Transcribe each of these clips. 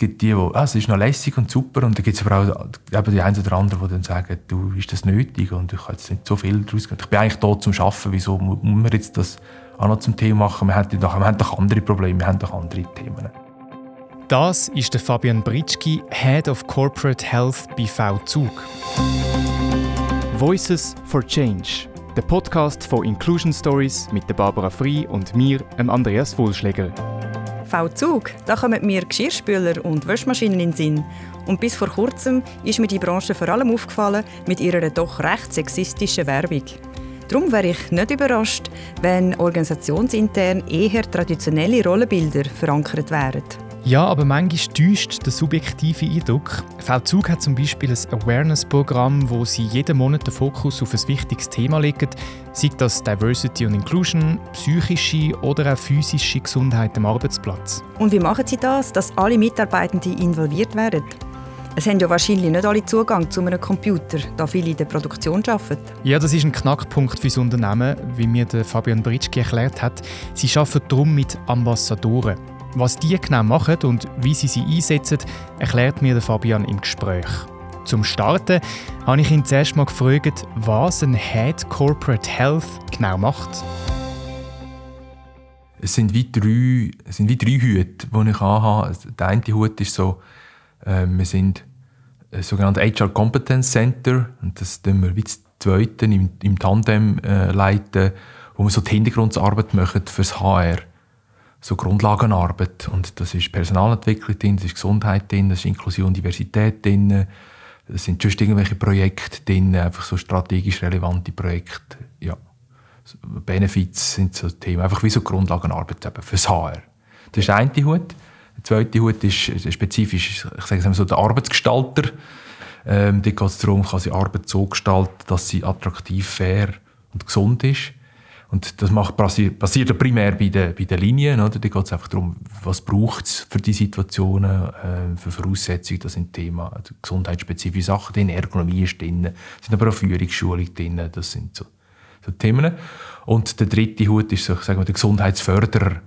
gibt die, die, ah, es ist noch lässig und super und dann gibt es aber auch eben die einen oder anderen, die dann sagen, du, ist das nötig und ich habe jetzt nicht so viel daraus gemacht. Ich bin eigentlich da zum Arbeiten, wieso muss man jetzt das auch noch zum Thema machen? Wir haben doch, wir haben doch andere Probleme, wir haben doch andere Themen. Das ist der Fabian Britschki, Head of Corporate Health bei V-Zug. Voices for Change, der Podcast von Inclusion Stories mit der Barbara Frei und mir, Andreas Wohlschläger. V-Zug, da kommen mir Geschirrspüler und Waschmaschinen in den Sinn. Und bis vor kurzem ist mir die Branche vor allem aufgefallen mit ihrer doch recht sexistischen Werbung. Darum wäre ich nicht überrascht, wenn organisationsintern eher traditionelle Rollenbilder verankert wären. Ja, aber manchmal täuscht der subjektive Eindruck. V-Zug hat zum Beispiel ein Awareness-Programm, wo sie jeden Monat den Fokus auf ein wichtiges Thema legen, sei das Diversity und Inclusion, psychische oder auch physische Gesundheit am Arbeitsplatz. Und wie machen Sie das, dass alle Mitarbeitenden involviert werden? Es haben ja wahrscheinlich nicht alle Zugang zu einem Computer, da viele in der Produktion arbeiten. Ja, das ist ein Knackpunkt für das Unternehmen, wie mir Fabian Britschke erklärt hat. Sie arbeiten darum mit Ambassadoren. Was die genau machen und wie sie sie einsetzen, erklärt mir Fabian im Gespräch. Zum Starten habe ich ihn zuerst mal gefragt, was ein Head Corporate Health genau macht. Es sind wie drei, es sind wie drei Hüte, die ich anhabe. Der eine Hut ist so, äh, wir sind ein sogenanntes HR Competence Center und das tun wir wie das zweite im, im Tandem äh, leiten, wo wir so die Hintergrundarbeit machen fürs HR so Grundlagenarbeit. Und das ist Personalentwicklung drin, das ist Gesundheit drin, das ist Inklusion, Diversität drin, das sind sonst irgendwelche Projekte drin, einfach so strategisch relevante Projekte. Ja. Benefits sind so Themen, einfach wie so Grundlagenarbeit eben fürs HR. Das ist eine Hut. Der zweite Hut ist spezifisch, ich sage es mal so, der Arbeitsgestalter. Ähm, dort geht es darum, kann sie Arbeit so gestalten, dass sie attraktiv, fair und gesund ist. Und das macht, passiert primär bei den, bei den Linien. Da geht es einfach darum, was braucht es für die Situationen, äh, für Voraussetzungen. Das sind Themen, also gesundheitsspezifische Sachen drin, Ergonomie ist drin, sind aber auch Führungsschulung drin. Das sind so, so Themen. Und der dritte Hut ist so, sagen wir, der Gesundheitsförderer.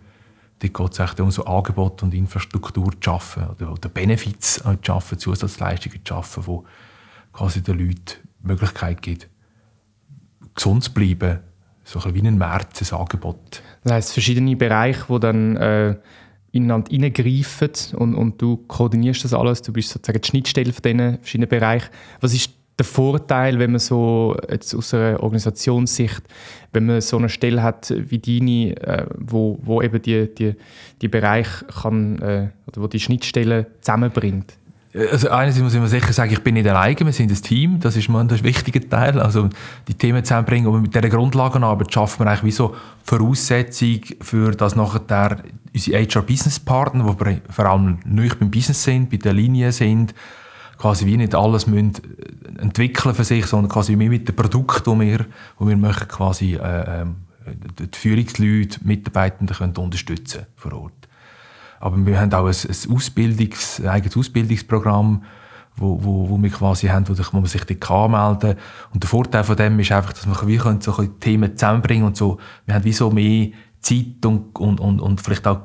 Da geht es echt um so Angebote und Infrastruktur zu schaffen oder, oder Benefits zu schaffen, Zusatzleistungen zu schaffen, die quasi den Leuten die Möglichkeit gibt, gesund zu bleiben, so ein wie ein Märzensangebot. Das heisst, verschiedene Bereiche, die dann äh, ineinander hineingreifen und, und du koordinierst das alles, du bist sozusagen die Schnittstelle von diesen verschiedenen Bereichen. Was ist der Vorteil, wenn man so jetzt aus einer Organisationssicht, wenn man so eine Stelle hat wie deine, äh, wo, wo eben die, die, die Bereich kann, äh, oder wo die Schnittstelle zusammenbringt? Also einerseits muss ich mir sicher sagen, ich bin nicht alleine, wir sind ein Team, das ist ein wichtiger Teil, also die Themen zusammenbringen, aber mit dieser Grundlagenarbeit schaffen wir eigentlich wie so Voraussetzung für das nachher unsere HR-Business-Partner, die vor allem nicht beim Business sind, bei der Linie sind, quasi wie nicht alles müssen entwickeln für sich, sondern quasi wie mit dem Produkt, das wir, wo wir möchten, quasi äh, äh, die Führungsleute, Mitarbeitenden können unterstützen vor Ort. Aber wir haben auch ein, ein, Ausbildungs-, ein eigenes Ausbildungsprogramm, wo, wo, wo wir quasi haben, wo, man sich dort anmelden kann. Und der Vorteil von dem ist einfach, dass wir wie können so Themen zusammenbringen und so. Wir haben wie so mehr Zeit und, und, und, und vielleicht auch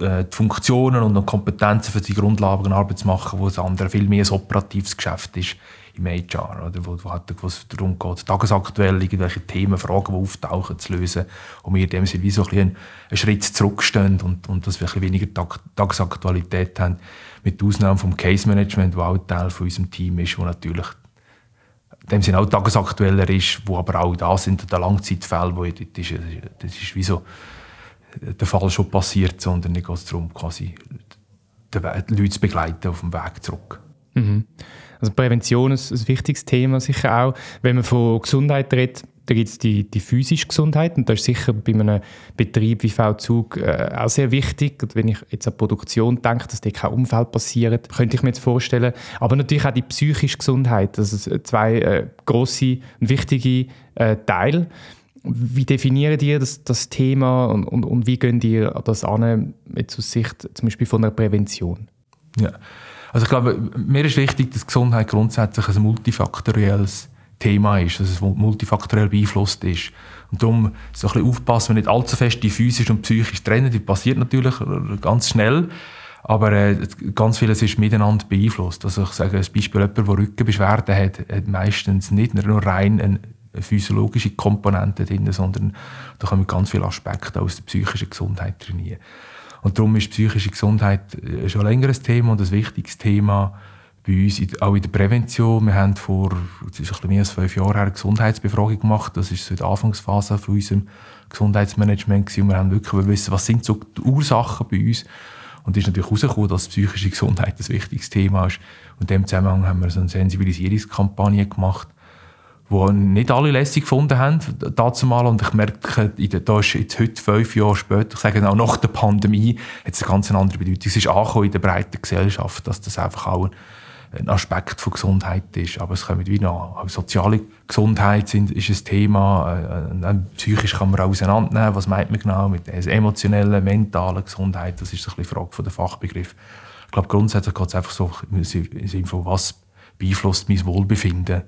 äh, die Funktionen und Kompetenzen für die Grundlagenarbeit zu machen, wo das andere viel mehr ein operatives Geschäft ist im HR, oder, wo, wo, halt, es darum geht, tagesaktuell irgendwelche Themen, Fragen, die auftauchen, zu lösen. Und wir in dem Sinne wie so ein bisschen einen Schritt zurückstehen und, und dass wir ein bisschen weniger Tag, Tagesaktualität haben. Mit Ausnahme vom Case Management, wo auch Teil von unserem Team ist, wo natürlich in dem Sinne auch tagesaktueller ist, wo aber auch da sind, der Langzeitfälle, wo das ist, das ist wie so der Fall schon passiert, sondern es geht darum, quasi die Leute zu begleiten auf dem Weg zurück. Mhm. Also Prävention ist ein wichtiges Thema sicher auch. Wenn man von Gesundheit redet, da gibt es die, die physische Gesundheit und das ist sicher bei einem Betrieb wie V-Zug äh, auch sehr wichtig. Und wenn ich jetzt an Produktion denke, dass da kein Unfall passiert, könnte ich mir jetzt vorstellen. Aber natürlich auch die psychische Gesundheit, das sind zwei äh, grosse und wichtige äh, Teile. Wie definiert ihr das, das Thema und, und, und wie gehen ihr das an, jetzt aus Sicht zum Beispiel von der Prävention? Ja. Also ich glaube, mir ist wichtig, dass Gesundheit grundsätzlich ein multifaktorielles Thema ist, dass es multifaktoriell beeinflusst ist. Und darum so ein bisschen aufpassen, wir nicht allzu fest die physisch und psychisch trennen. Die passiert natürlich ganz schnell. Aber äh, ganz vieles ist miteinander beeinflusst. Also ich sage ein Beispiel, jemand, der Rückenbeschwerden hat, hat meistens nicht nur rein eine physiologische Komponente drin, sondern da kommen ganz viele Aspekte aus der psychischen Gesundheit trainieren. Und darum ist psychische Gesundheit äh, schon länger ein Thema und ein wichtiges Thema bei uns, auch in der Prävention. Wir haben vor es ist ein bisschen mehr als fünf Jahren eine Gesundheitsbefragung gemacht. Das ist so der Anfangsphase von unserem Gesundheitsmanagement. Gewesen. Wir haben wirklich wissen, was sind so die Ursachen bei uns. Und es ist natürlich herausgekommen, dass psychische Gesundheit ein wichtiges Thema ist. Und in dem Zusammenhang haben wir so eine Sensibilisierungskampagne gemacht, die nicht alle lässig gefunden haben, dazu mal. Und ich merke, da ist jetzt heute, fünf Jahre später, ich sage auch nach der Pandemie, hat es eine ganz andere Bedeutung. Es ist angekommen in der breiten Gesellschaft, dass das einfach auch ein Aspekt von Gesundheit ist. Aber es kommt wie noch, auch soziale Gesundheit ist ein Thema. Äh, psychisch kann man auch auseinandernehmen. Was meint man genau mit der emotionellen, mentalen Gesundheit? Das ist ein bisschen die Frage der Fachbegriff. Ich glaube, grundsätzlich geht es einfach so im Sinne von, was beeinflusst mein Wohlbefinden?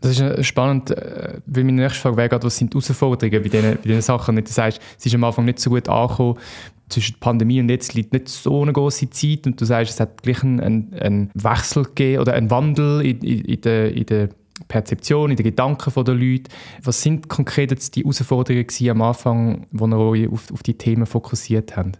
Das ist spannend, äh, weil meine nächste Frage wäre was sind die Herausforderungen bei diesen, bei diesen Sachen? Du sagst, es ist am Anfang nicht so gut angekommen, zwischen der Pandemie und jetzt liegt nicht so eine große Zeit und du sagst, es hat gleich einen, einen Wechsel gegeben oder einen Wandel in, in, in, der, in der Perzeption, in den Gedanken der Leute. Was sind konkret jetzt die Herausforderungen am Anfang, wo ihr euch auf, auf die Themen fokussiert habt?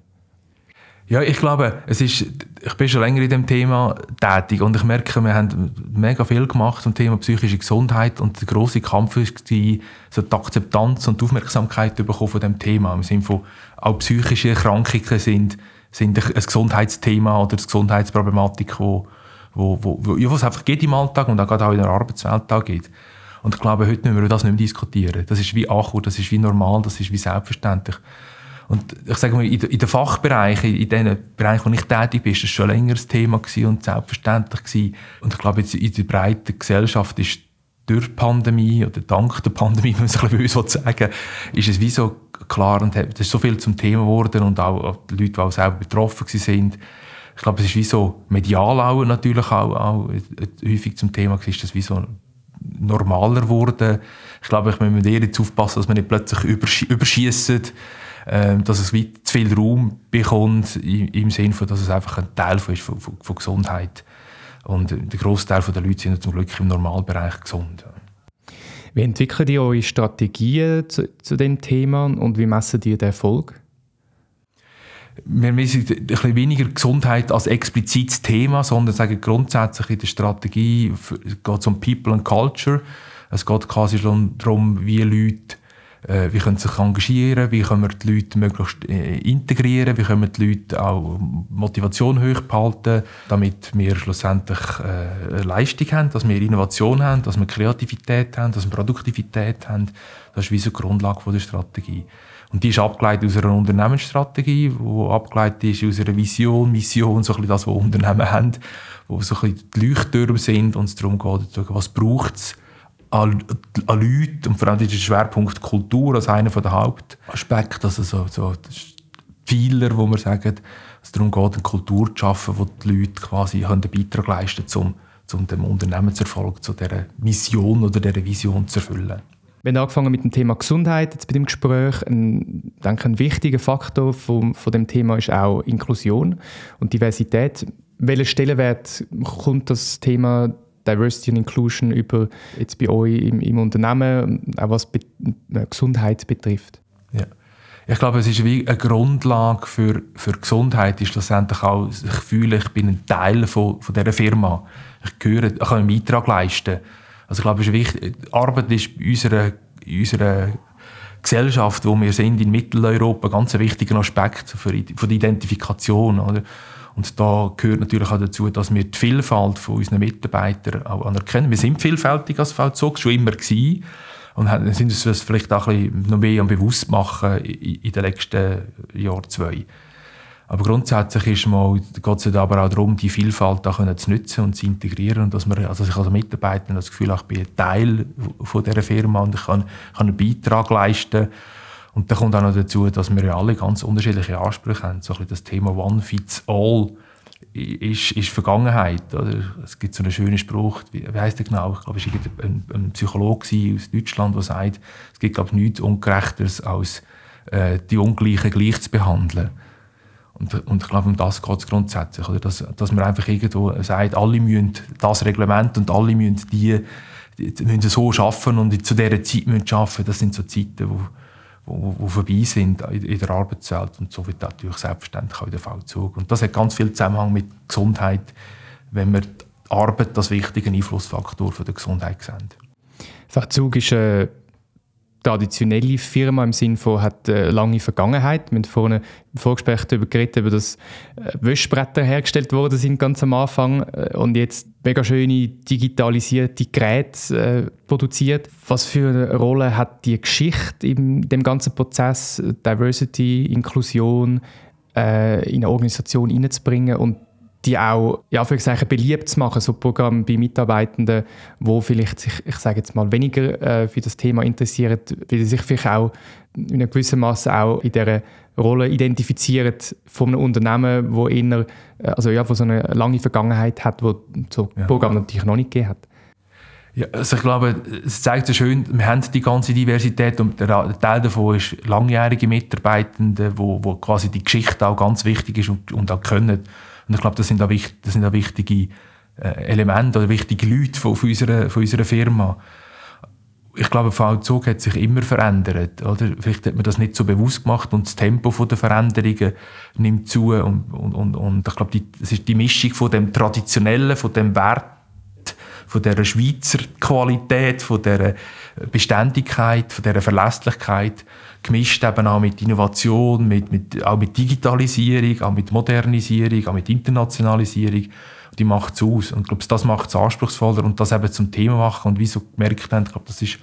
Ja, ich glaube, es ist, ich bin schon länger in dem Thema tätig und ich merke, wir haben mega viel gemacht zum Thema psychische Gesundheit und der große Kampf war, so die Akzeptanz und die Aufmerksamkeit bekommen von dem Thema. Im Sinne von, auch psychische Erkrankungen sind, sind ein Gesundheitsthema oder eine Gesundheitsproblematik, wo, wo, wo, wo, ja, was einfach geht im Alltag und auch gerade auch in der Arbeitswelt da geht. Und ich glaube, heute müssen wir das nicht mehr diskutieren. Das ist wie angekommen, das ist wie normal, das ist wie selbstverständlich. Und ich sage mal, in den Fachbereichen, in den Bereichen, wo ich tätig bin, ist das schon länger ein Thema und selbstverständlich gewesen. Und ich glaube, jetzt in der breiten Gesellschaft ist durch die Pandemie oder dank der Pandemie, wenn man es ein bisschen sagen ist es wie so klar und es ist so viel zum Thema geworden und auch die Leute, die auch selber betroffen sind. Ich glaube, es ist wie so medial auch natürlich auch, auch häufig zum Thema ist das wie so normaler geworden. Ich glaube, ich muss eher jetzt aufpassen, dass man nicht plötzlich überschießt ähm, dass es zu viel Raum bekommt, im Sinne von, dass es einfach ein Teil von, ist von, von, Gesundheit. Und der Großteil der Leute sind zum Glück im Normalbereich gesund. Wie entwickelt ihr eure Strategien zu, zu dem Thema und wie messen ihr den Erfolg? wir messen ein bisschen weniger Gesundheit als explizites Thema, sondern sagen grundsätzlich in der Strategie geht es um People and Culture. Es geht quasi darum, wie Leute wie können sich engagieren, wie können wir die Leute möglichst äh, integrieren, wie können wir die Leute auch Motivation hoch behalten, damit wir schlussendlich äh, Leistung haben, dass wir Innovation haben, dass wir Kreativität haben, dass wir Produktivität haben. Das ist wie so die Grundlage der Strategie. Und die ist abgeleitet aus einer Unternehmensstrategie, die abgeleitet ist aus einer Vision, Mission, so ein bisschen das, was Unternehmen haben, wo so ein bisschen die Leuchttürme sind und es darum geht, was braucht es, an, an Leute und vor allem ist der Schwerpunkt Kultur als einer der Hauptaspekte, also so, so Pfeiler, wo man sagt, es darum geht, eine Kultur zu schaffen, wo die Leute quasi einen Beitrag leisten zum, zum dem Unternehmenserfolg, zu dieser Mission oder dieser Vision zu erfüllen. Wir haben angefangen mit dem Thema Gesundheit jetzt bei dem Gespräch. Ein, denke, ein wichtiger Faktor von, von dem Thema ist auch Inklusion und Diversität. Welchen Stellenwert kommt das Thema Diversity and Inclusion über jetzt bei euch im, im Unternehmen, auch was Be äh, Gesundheit betrifft? Ja. Ich glaube, es ist wie eine Grundlage für, für Gesundheit, ist schlussendlich auch, ich fühle, ich bin ein Teil von, von dieser Firma. Ich gehöre, ich kann einen Beitrag leisten. Also ich glaube, es ist wichtig, Arbeit ist in unserer, in unserer Gesellschaft, wo wir sind, in Mitteleuropa, ein ganz wichtiger Aspekt für, für die Identifikation. Oder? Und da gehört natürlich auch dazu, dass wir die Vielfalt von unseren Mitarbeitern auch anerkennen. Wir sind vielfältig als VZOG, schon immer gewesen. Und sind uns vielleicht auch ein bisschen noch mehr bewusst machen in den letzten Jahren zwei. Aber grundsätzlich ist mal, geht es aber auch darum, die Vielfalt auch zu nutzen und zu integrieren. Und dass, man, also ich als Mitarbeiter das Gefühl habe, ich bin Teil von dieser Firma und ich kann, kann einen Beitrag leisten und dann kommt auch noch dazu, dass wir ja alle ganz unterschiedliche Ansprüche haben. So ein das Thema One Fits All ist, ist Vergangenheit. Oder? Es gibt so einen schönen Spruch, wie, wie heißt der genau? Ich glaube, es war ein, ein Psychologe aus Deutschland, der sagt, es gibt glaube ich, nichts Ungerechteres, als äh, die Ungleichen gleich zu behandeln. Und, und ich glaube, um das geht es grundsätzlich. Oder? Dass, dass man einfach irgendwo sagt, alle müssen das Reglement und alle müssen die, die müssen so arbeiten und zu dieser Zeit müssen arbeiten. Das sind so Zeiten, wo, wo, vorbei sind in, der Arbeitswelt. Und so wird natürlich selbstverständlich auch der Vollzug. Und das hat ganz viel Zusammenhang mit Gesundheit, wenn wir die Arbeit als wichtigen Einflussfaktor für die Gesundheit sehen. Vollzug ist eine traditionelle Firma im Sinne von hat eine lange Vergangenheit. Wir haben vorhin im Vorgespräch darüber geredet, über das äh, Wäschbretter hergestellt worden sind ganz am Anfang äh, und jetzt mega schöne digitalisierte Geräte äh, produziert. Was für eine Rolle hat die Geschichte in dem ganzen Prozess, Diversity, Inklusion äh, in eine Organisation hineinzubringen und die auch ja, für beliebt zu machen, so Programme bei Mitarbeitenden, wo vielleicht sich, ich sage jetzt mal, weniger äh, für das Thema interessieren, weil sie sich vielleicht auch in einem gewissen Maße auch in dieser Rolle identifizieren von einem Unternehmen, wo eher, äh, also ja, wo so eine lange Vergangenheit hat, wo so ja. Programme natürlich noch nicht gegeben hat. Ja, also ich glaube, es zeigt so schön, wir haben die ganze Diversität und der Teil davon ist langjährige Mitarbeitende, wo, wo quasi die Geschichte auch ganz wichtig ist und, und auch können. Und ich glaube, das sind auch, wichtig, das sind auch wichtige äh, Elemente oder wichtige Leute von, von, unserer, von unserer Firma. Ich glaube, VZOG hat sich immer verändert. Oder? Vielleicht hat man das nicht so bewusst gemacht und das Tempo der Veränderungen nimmt zu. Und, und, und, und ich glaube, die, das ist die Mischung von dem Traditionellen, von dem Wert, von der Schweizer Qualität, von der Beständigkeit, von der Verlässlichkeit gemischt eben auch mit Innovation, mit, mit, auch mit Digitalisierung, auch mit Modernisierung, auch mit Internationalisierung. Die macht es aus. Und ich glaube, das macht es anspruchsvoller und das eben zum Thema machen. Und wie so gemerkt haben, ich glaube, das ist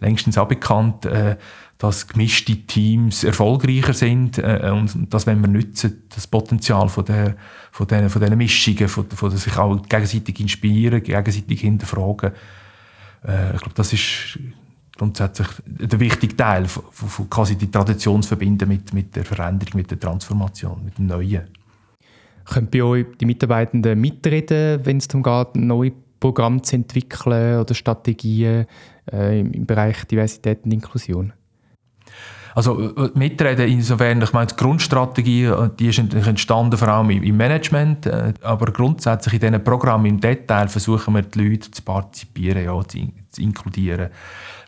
längstens auch bekannt, äh, dass gemischte Teams erfolgreicher sind äh, und das wenn wir nutzen, das Potenzial von der von diesen, von diesen Mischungen, von, von sich auch gegenseitig inspirieren, gegenseitig hinterfragen. Äh, ich glaube, das ist grundsätzlich der wichtige Teil, von, von quasi die Tradition zu verbinden mit, mit der Veränderung, mit der Transformation, mit dem Neuen. Können bei euch die Mitarbeitenden mitreden, wenn es darum geht, neue Programme zu entwickeln oder Strategien äh, im Bereich Diversität und Inklusion? Also äh, mitreden insofern, ich meine, die Grundstrategie äh, die ist entstanden vor allem im Management, äh, aber grundsätzlich in diesen Programmen im Detail versuchen wir die Leute zu partizipieren, ja, zu, zu inkludieren.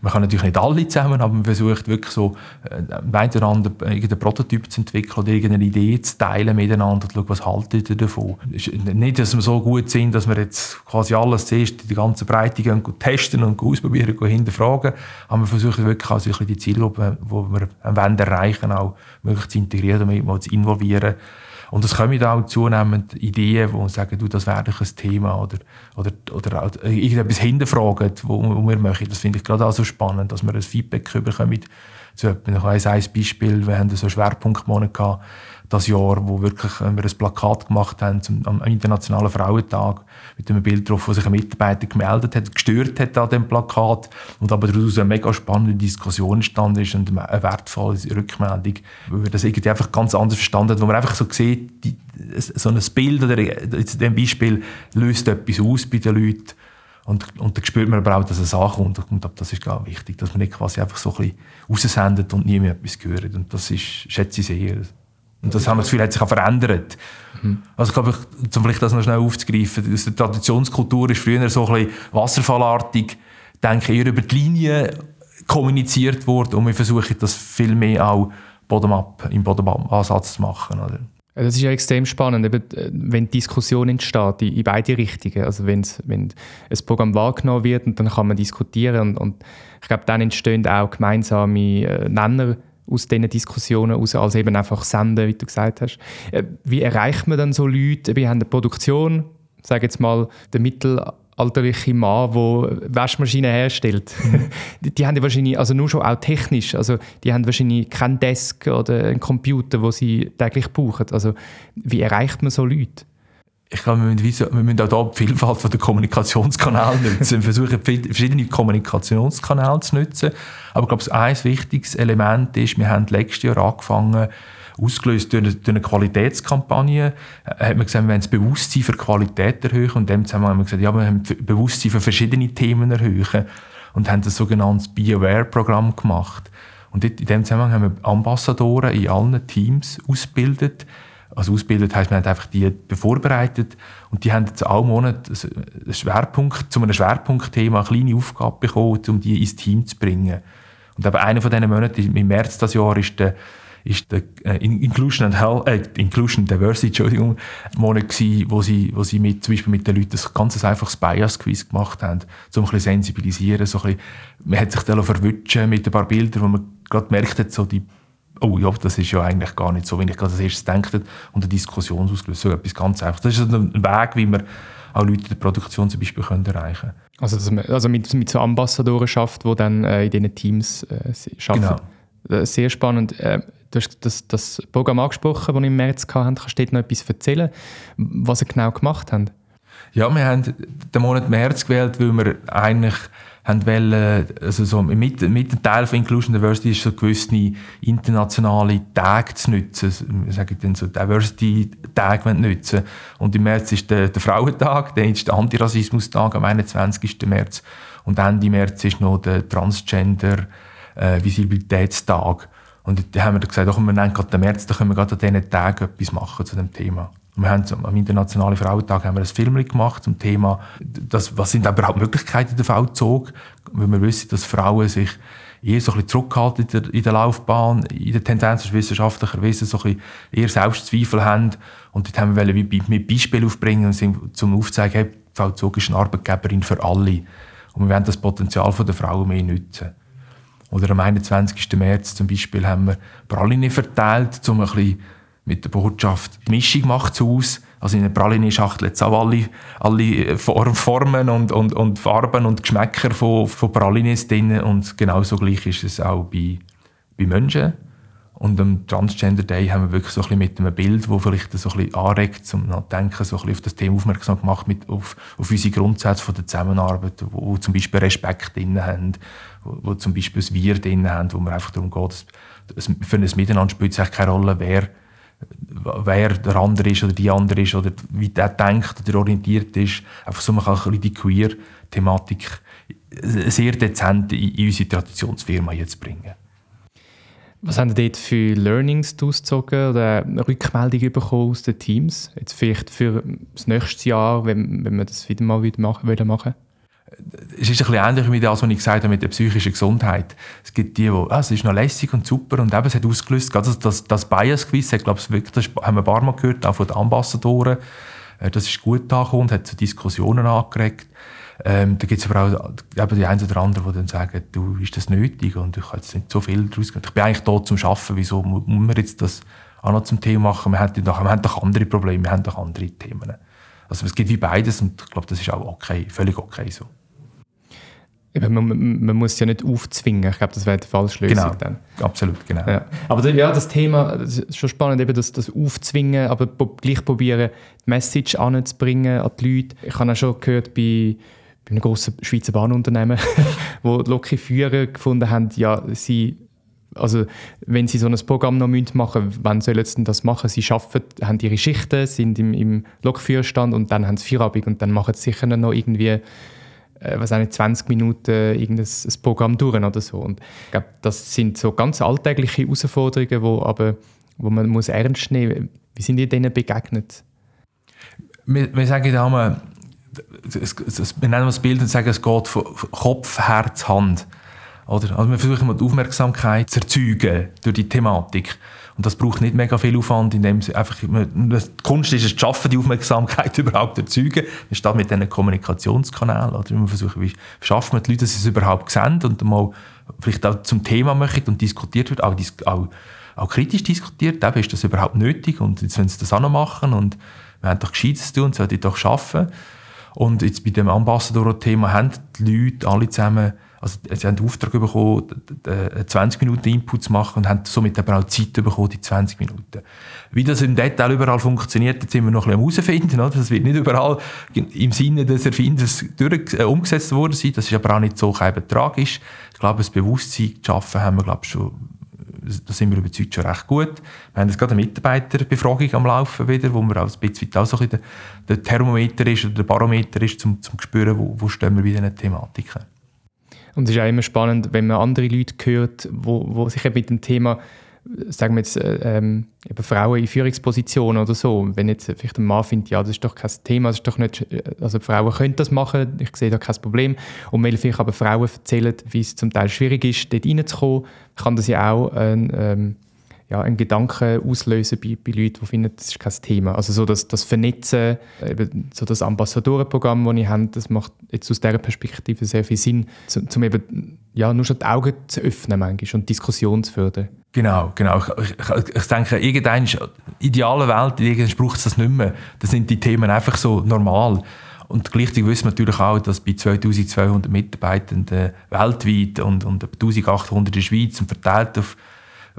Man kann natürlich nicht alle zusammen, aber man versucht wirklich so äh, miteinander irgendeinen Prototyp zu entwickeln oder irgendeine Idee zu teilen miteinander und zu schauen, was haltet ihr davon. Ist nicht, dass wir so gut sind, dass wir jetzt quasi alles zuerst die ganze Breite gehen, testen und ausprobieren und hinterfragen, aber wir versuchen wirklich auch so die Zielgruppe, die wir erreichen wollen, auch möglichst zu integrieren und zu involvieren. Und es kommen auch zunehmend Ideen, wo sagen, du, das wäre doch ein Thema oder, oder, oder irgendetwas hinterfragen, wo, wo wir möchten. Das finde ich gerade auch so spannend, dass wir ein Feedback bekommen. So, ich weiss, ein Beispiel, wir hatten so Schwerpunktmonat gehabt, das Jahr, wo wirklich wir ein Plakat gemacht haben zum, am Internationalen Frauentag mit einem Bild drauf, wo sich ein Mitarbeiter gemeldet hat, gestört hat an dem Plakat und aber daraus eine mega spannende Diskussion entstanden ist und eine wertvolle Rückmeldung, weil wir das irgendwie einfach ganz anders verstanden haben, wo man einfach so sieht, die, so ein Bild oder in diesem Beispiel löst etwas aus bei den Leuten und, und dann spürt man aber auch, dass es ankommt. Und das ist auch wichtig, dass man nicht quasi einfach so ein bisschen raussendet und nie mehr etwas hört. Und das ist, schätze ich sehr. Und das haben wir das Gefühl, hat sich auch verändert. Mhm. Also glaube ich, um vielleicht das noch schnell aufzugreifen, aus der Traditionskultur ist früher so ein bisschen wasserfallartig, denke ich, eher über die Linie kommuniziert worden und wir versuchen das viel mehr auch bottom-up, im Bottom-up-Ansatz zu machen. Oder? Das ist ja extrem spannend, eben, äh, wenn Diskussion entsteht in, beide Richtungen. Also wenn ein Programm wahrgenommen wird und dann kann man diskutieren und, und ich glaube, dann entstehen auch gemeinsame äh, Nenner aus diesen Diskussionen aus, als eben einfach senden, wie du gesagt hast. Äh, wie erreicht man dann so Leute? Wir haben eine Produktion, sage jetzt mal, der mittelalterliche Mann, der Waschmaschinen herstellt. die, die haben ja wahrscheinlich, also nur schon auch technisch, also die haben wahrscheinlich keinen Desk oder einen Computer, wo sie täglich brauchen. Also wie erreicht man so Leute? Ich glaube, wir müssen, wir müssen auch hier die Vielfalt der Kommunikationskanäle nutzen. Wir versuchen, verschiedene Kommunikationskanäle zu nutzen. Aber ich glaube, ein wichtiges Element ist, wir haben letztes Jahr angefangen, ausgelöst durch eine, durch eine Qualitätskampagne, äh, hat man gesagt, wir wollen das Bewusstsein für Qualität erhöhen. Und in dem Zusammenhang haben wir gesagt, ja, wir haben Bewusstsein für verschiedene Themen erhöhen. Und haben das sogenannte Be Aware-Programm gemacht. Und in dem Zusammenhang haben wir Ambassadoren in allen Teams ausgebildet, also ausgebildet heisst, wir haben einfach die vorbereitet und die haben jetzt alle Monat einen Schwerpunkt, zu einem Schwerpunktthema eine kleine Aufgabe bekommen, um die ins Team zu bringen. Und aber einer von diesen Monaten, im März dieses Jahr, ist der, ist der äh, Inclusion and Health, äh, Inclusion Diversity, Entschuldigung, Monat gewesen, wo sie, wo sie mit, zum Beispiel mit den Leuten ein ganz einfaches Bias-Quiz gemacht haben, um ein bisschen sensibilisieren, so ein bisschen, man hat sich da verwutschen mit ein paar Bildern, wo man gerade merkt hat, so die oh ja, das ist ja eigentlich gar nicht so, wie ich gerade als erstes denke, und eine Diskussion ausgelöst. So etwas ganz einfach. Das ist ein Weg, wie wir auch Leute in der Produktion zum Beispiel können erreichen können. Also, dass man, also mit, mit so Ambassadoren schafft, die dann äh, in diesen Teams äh, arbeiten. Genau. Äh, sehr spannend. Äh, du hast das, das Programm angesprochen, das wir im März hatten. Kannst du dort noch etwas erzählen, was ihr genau gemacht habt? Ja, wir haben den Monat März gewählt, weil wir eigentlich haben wollen, also so mit, mit dem Teil von Inclusion Diversity ist so gewisse internationale Tage zu nutzen. Wir sagen dann so Diversity-Tage nutzen. Und im März ist der, der Frauentag, dann ist der Antirassismus-Tag am 21. März. Und Ende März ist noch der Transgender-Visibilitätstag. Und da haben wir gesagt, doch, wir nennen gerade den März, da können wir gerade an diesen Tagen etwas machen zu dem Thema. Wir haben am Internationalen Frauentag haben wir ein Film gemacht zum Thema, das, was sind überhaupt Möglichkeiten der Vollzug, weil wir wissen, dass Frauen sich eher so ein bisschen zurückhalten in der, in der Laufbahn, in der Tendenz wissenschaftlicher Wissen so ein bisschen eher Selbstzweifel haben. Und dort haben wir mit Beispielen aufbringen, um aufzuzeigen, hey, die Vollzug ist eine Arbeitgeberin für alle. Und wir wollen das Potenzial der Frauen mehr nutzen. Oder am 21. März zum Beispiel haben wir Praline verteilt, um ein bisschen mit der Botschaft die Mischung macht aus. Also in der Praline-Schachtel jetzt auch alle, alle Formen und, und, und Farben und Geschmäcker von, von Pralines drin und genauso gleich ist es auch bei, bei Menschen. Und am Transgender Day haben wir wirklich so ein bisschen mit einem Bild, das vielleicht so ein bisschen anregt, zum Nachdenken, so ein bisschen auf das Thema aufmerksam gemacht, mit, auf, auf unsere Grundsätze von der Zusammenarbeit, wo, wo zum Beispiel Respekt drin haben, wo, wo zum Beispiel das Wir drin haben, wo man einfach darum geht, dass, dass für ein Miteinander spielt es keine Rolle, wer wer der andere ist oder die andere ist oder wie der denkt oder orientiert ist. Einfach so, man kann ein bisschen die Queer-Thematik sehr dezent in unsere Traditionsfirma jetzt bringen. Was haben Sie dort für Learnings ausgezogen oder Rückmeldungen bekommen aus den Teams? Jetzt vielleicht für das nächste Jahr, wenn, wenn wir das wieder mal wieder machen, machen? Es ist ein bisschen ähnlich wie das, was ich gesagt habe mit der psychischen Gesundheit. Es gibt die, die, ah, es ist noch lässig und super und eben, es hat ausgelöst, gerade das, das Bias-Quiz, ich glaube, das haben wir ein paar Mal gehört, auch von den Ambassadoren, äh, das ist gut angekommen hat zu Diskussionen angeregt. Ähm, da gibt es aber auch eben die einen oder anderen, die dann sagen, du, ist das nötig und ich habe nicht so viel daraus gemacht. Ich bin eigentlich da zum Arbeiten, wieso muss man jetzt das auch noch zum Thema machen? Wir haben doch, wir haben doch andere Probleme, wir haben doch andere Themen. Also es gibt wie beides und ich glaube, das ist auch okay, völlig okay so. Man, man, man, muss ja nicht aufzwingen. Ich glaube, das wäre die falsche Lösung genau. dann. Absolut, genau. Ja. Aber ja, das Thema, das ist schon spannend, eben das, das Aufzwingen, aber gleich probieren, die Message anzubringen an die Leute. Ich habe auch schon gehört bei, bei einem grossen Schweizer Bahnunternehmen, wo die Lokführer gefunden haben, ja, sie also wenn sie so ein Programm noch machen müssen, wann sollen sie denn das machen? Sie arbeiten, haben ihre Schichten, sind im, im Lokführerstand und dann haben sie Feierabend und dann machen sie sicher noch irgendwie äh, was nicht, 20 Minuten irgendein Programm durch oder so. Und ich glaube, das sind so ganz alltägliche Herausforderungen, wo, aber, wo man muss ernst nehmen muss. Wie sind ihr denen begegnet? Wir, wir sagen immer, wir nennen das Bild und sagen, es geht von Kopf, Herz, Hand. Oder? Also wir versuchen mal die Aufmerksamkeit zu erzeugen durch die Thematik. Und das braucht nicht mega viel Aufwand, indem sie einfach, die Kunst ist es, zu schaffen, die Aufmerksamkeit überhaupt zu erzeugen. Das steht mit diesen Kommunikationskanälen. Oder? Wir versuchen, wie schaffen wir die Leute, dass sie es überhaupt sehen und mal vielleicht auch zum Thema machen und diskutiert wird, auch, auch, auch kritisch diskutiert. Eben, ist das überhaupt nötig? Und jetzt, wenn sie das auch noch machen und wir haben doch Gescheites zu tun, sollten doch schaffen. Und jetzt bei dem Ambassador-Thema haben die Leute alle zusammen also sie haben den Auftrag bekommen, 20 Minuten Input zu machen und haben somit aber auch Zeit bekommen, die 20 Minuten. Wie das im Detail überall funktioniert, jetzt sind wir noch ein bisschen herausfinden. Oder? Das wird nicht überall im Sinne des Erfinders durch, äh, umgesetzt worden sein. Das ist aber auch nicht so tragisch. Ich glaube, das Bewusstsein zu schaffen, haben wir glaube schon da sind wir überzeugt schon recht gut. Wir haben jetzt gerade eine Mitarbeiterbefragung am Laufen wieder, wo wir auch ein bisschen auch so ein der, der Thermometer ist oder der Barometer ist, um zu spüren, wo, wo stehen wir bei diesen Thematiken. Und es ist auch immer spannend, wenn man andere Leute hört, wo, wo sich mit dem Thema sagen wir jetzt, äh, ähm, Frauen in Führungspositionen oder so, wenn jetzt vielleicht ein Mann findet, ja, das ist doch kein Thema, das ist doch nicht, also Frauen können das machen, ich sehe da kein Problem. Und wenn vielleicht aber Frauen erzählen, wie es zum Teil schwierig ist, dort reinzukommen, kann das ja auch ein, ähm, ja, einen Gedanken auslösen bei, bei Leuten, die finden, das ist kein Thema. Also so das, das Vernetzen, eben so das Ambassadorenprogramm, das ich habe, das macht jetzt aus dieser Perspektive sehr viel Sinn, um eben ja, nur schon die Augen zu öffnen manchmal und Diskussion zu fördern. Genau, genau. Ich, ich, ich denke, irgendein ideale Welt, irgendwann braucht es das nicht mehr. Da sind die Themen einfach so normal. Und gleichzeitig wissen wir natürlich auch, dass bei 2200 Mitarbeitenden weltweit und, und 1800 in der Schweiz und verteilt auf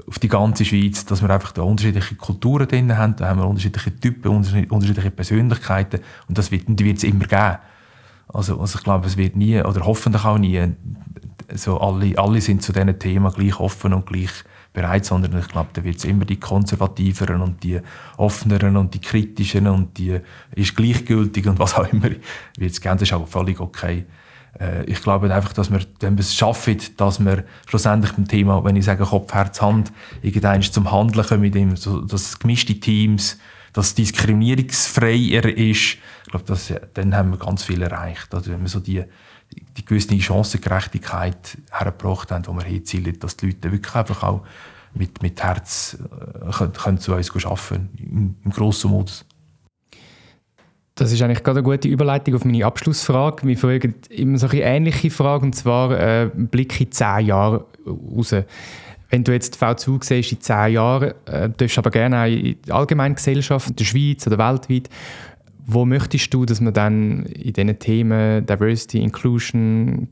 auf die ganze Schweiz, dass wir einfach da unterschiedliche Kulturen drin haben, da haben wir unterschiedliche Typen, unterschiedliche Persönlichkeiten und das wird es immer geben. Also, also ich glaube, es wird nie, oder hoffentlich auch nie, so alle, alle sind zu diesen Themen gleich offen und gleich bereit, sondern ich glaube, da wird es immer die konservativeren und die offeneren und die kritischen und die ist gleichgültig und was auch immer wird es geben, das ist auch völlig okay. Äh, ich glaube einfach, dass wir, es schaffen, dass wir schlussendlich beim Thema, wenn ich sage Kopf, Herz, Hand, irgendwann zum Handeln kommen, mit dem, so, dass gemischte Teams, dass diskriminierungsfreier ist, ich glaube, dass, dann haben wir ganz viel erreicht. Also wenn wir so die, die gewisse Chancengerechtigkeit hergebracht haben, die wir hinzielen, dass die Leute wirklich einfach auch mit, mit Herz äh, können, können zu uns arbeiten im, im grossen Modus. Das ist eigentlich gerade eine gute Überleitung auf meine Abschlussfrage. Wir fragen immer so eine ähnliche Frage, und zwar äh, Blick in zehn Jahre raus. Wenn du jetzt V2 siehst in zehn Jahren, äh, darfst aber gerne auch in der allgemeinen Gesellschaft, in der Schweiz oder weltweit, wo möchtest du, dass man dann in diesen Themen Diversity, Inclusion,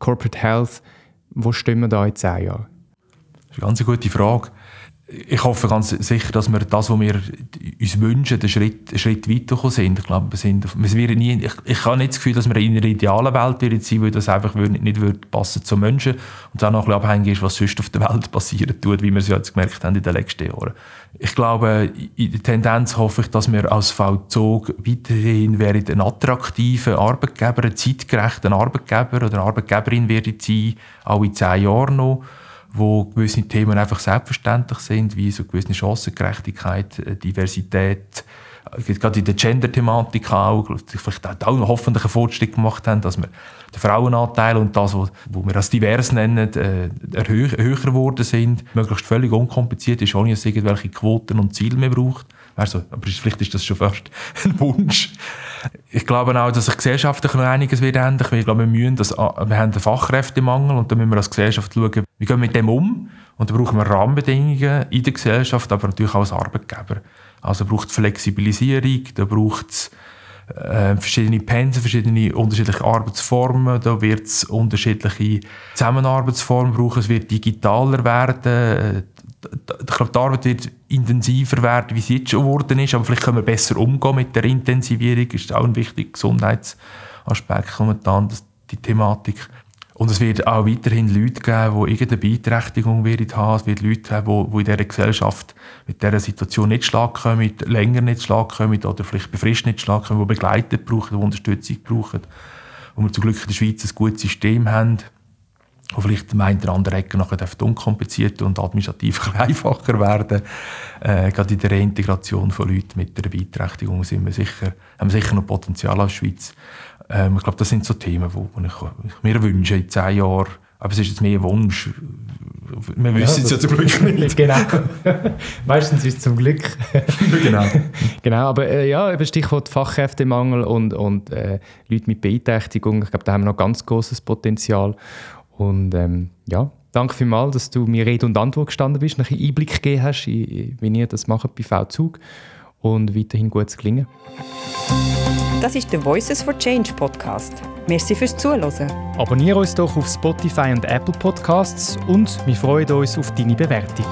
Corporate Health, wo stehen wir da in zehn Jahren? Das ist eine ganz gute Frage ich hoffe ganz sicher, dass wir das, was wir uns wünschen, einen Schritt, einen Schritt weitergekommen sind. Ich glaube, wir sind, wir nie, ich, ich habe nicht das Gefühl, dass wir in einer idealen Welt sein würden, weil das einfach nicht, nicht würde passen zu Menschen und es auch noch ein bisschen abhängig ist, was sonst auf der Welt passieren tut, wie wir es jetzt gemerkt haben in den letzten Jahren. Ich glaube, in der Tendenz hoffe ich, dass wir als V-Zug weiterhin ein attraktiver Arbeitgeber, ein zeitgerechter Arbeitgeber oder Arbeitgeberin werden sein, auch in zehn Jahren noch wo gewisse Themen einfach selbstverständlich sind, wie so gewisse Chancengerechtigkeit, äh, Diversität, äh, gerade in der Gender-Thematik auch, vielleicht auch hoffentlich einen Fortschritt gemacht haben, dass wir den Frauenanteil und das, was wir als divers nennen, äh, höher geworden sind, möglichst völlig unkompliziert ist, ohne dass es irgendwelche Quoten und Ziele mehr braucht. Also, aber vielleicht ist das schon fast ein Wunsch. Ich glaube auch, dass sich gesellschaftlich noch einiges wird ändern. Ich glaube, wir, müssen das, wir haben einen Fachkräftemangel und da müssen wir als Gesellschaft schauen, wie gehen wir mit dem um. Und da brauchen wir Rahmenbedingungen in der Gesellschaft, aber natürlich auch als Arbeitgeber. Also braucht es Flexibilisierung, da braucht es äh, verschiedene Pensen, verschiedene unterschiedliche Arbeitsformen, da wird es unterschiedliche Zusammenarbeitsformen brauchen, es wird digitaler werden, ich glaube, die Arbeit wird intensiver werden, wie sie jetzt schon geworden ist, aber vielleicht können wir besser umgehen mit der Intensivierung, das ist auch ein wichtiger Gesundheitsaspekt momentan, das, die Thematik. Und es wird auch weiterhin Leute geben, die irgendeine Beeinträchtigung haben. Es wird Leute geben, die, in dieser Gesellschaft mit dieser Situation nicht schlagen länger nicht schlagen oder vielleicht befristet nicht schlagen die begleitet brauchen, die Unterstützung brauchen. Wo wir zum Glück in der Schweiz ein gutes System haben, wo vielleicht der eine oder andere Ecke nachher unkomplizierter und administrativ einfacher werden. Äh, gerade in der Reintegration von Leuten mit einer Beeinträchtigung sind wir sicher, haben wir sicher noch Potenzial als Schweiz. Ähm, ich glaube, das sind so Themen, die ich, ich mir wünsche in zehn Jahren. Aber es ist jetzt mehr ein Wunsch. Wir wissen es ja zum Glück nicht. genau. Meistens ist es zum Glück. genau. genau, aber äh, ja, Stichwort Fachkräftemangel und, und äh, Leute mit Beeinträchtigung. Ich glaube, da haben wir noch ganz großes Potenzial. Und ähm, ja, danke vielmals, dass du mir Rede und Antwort gestanden bist, einen Einblick gegeben hast, wie ihr das macht bei V-Zug und weiterhin gutes Gelingen. Das ist der Voices for Change Podcast. Merci fürs Zuhören. Abonniere uns doch auf Spotify und Apple Podcasts und wir freuen uns auf deine Bewertung.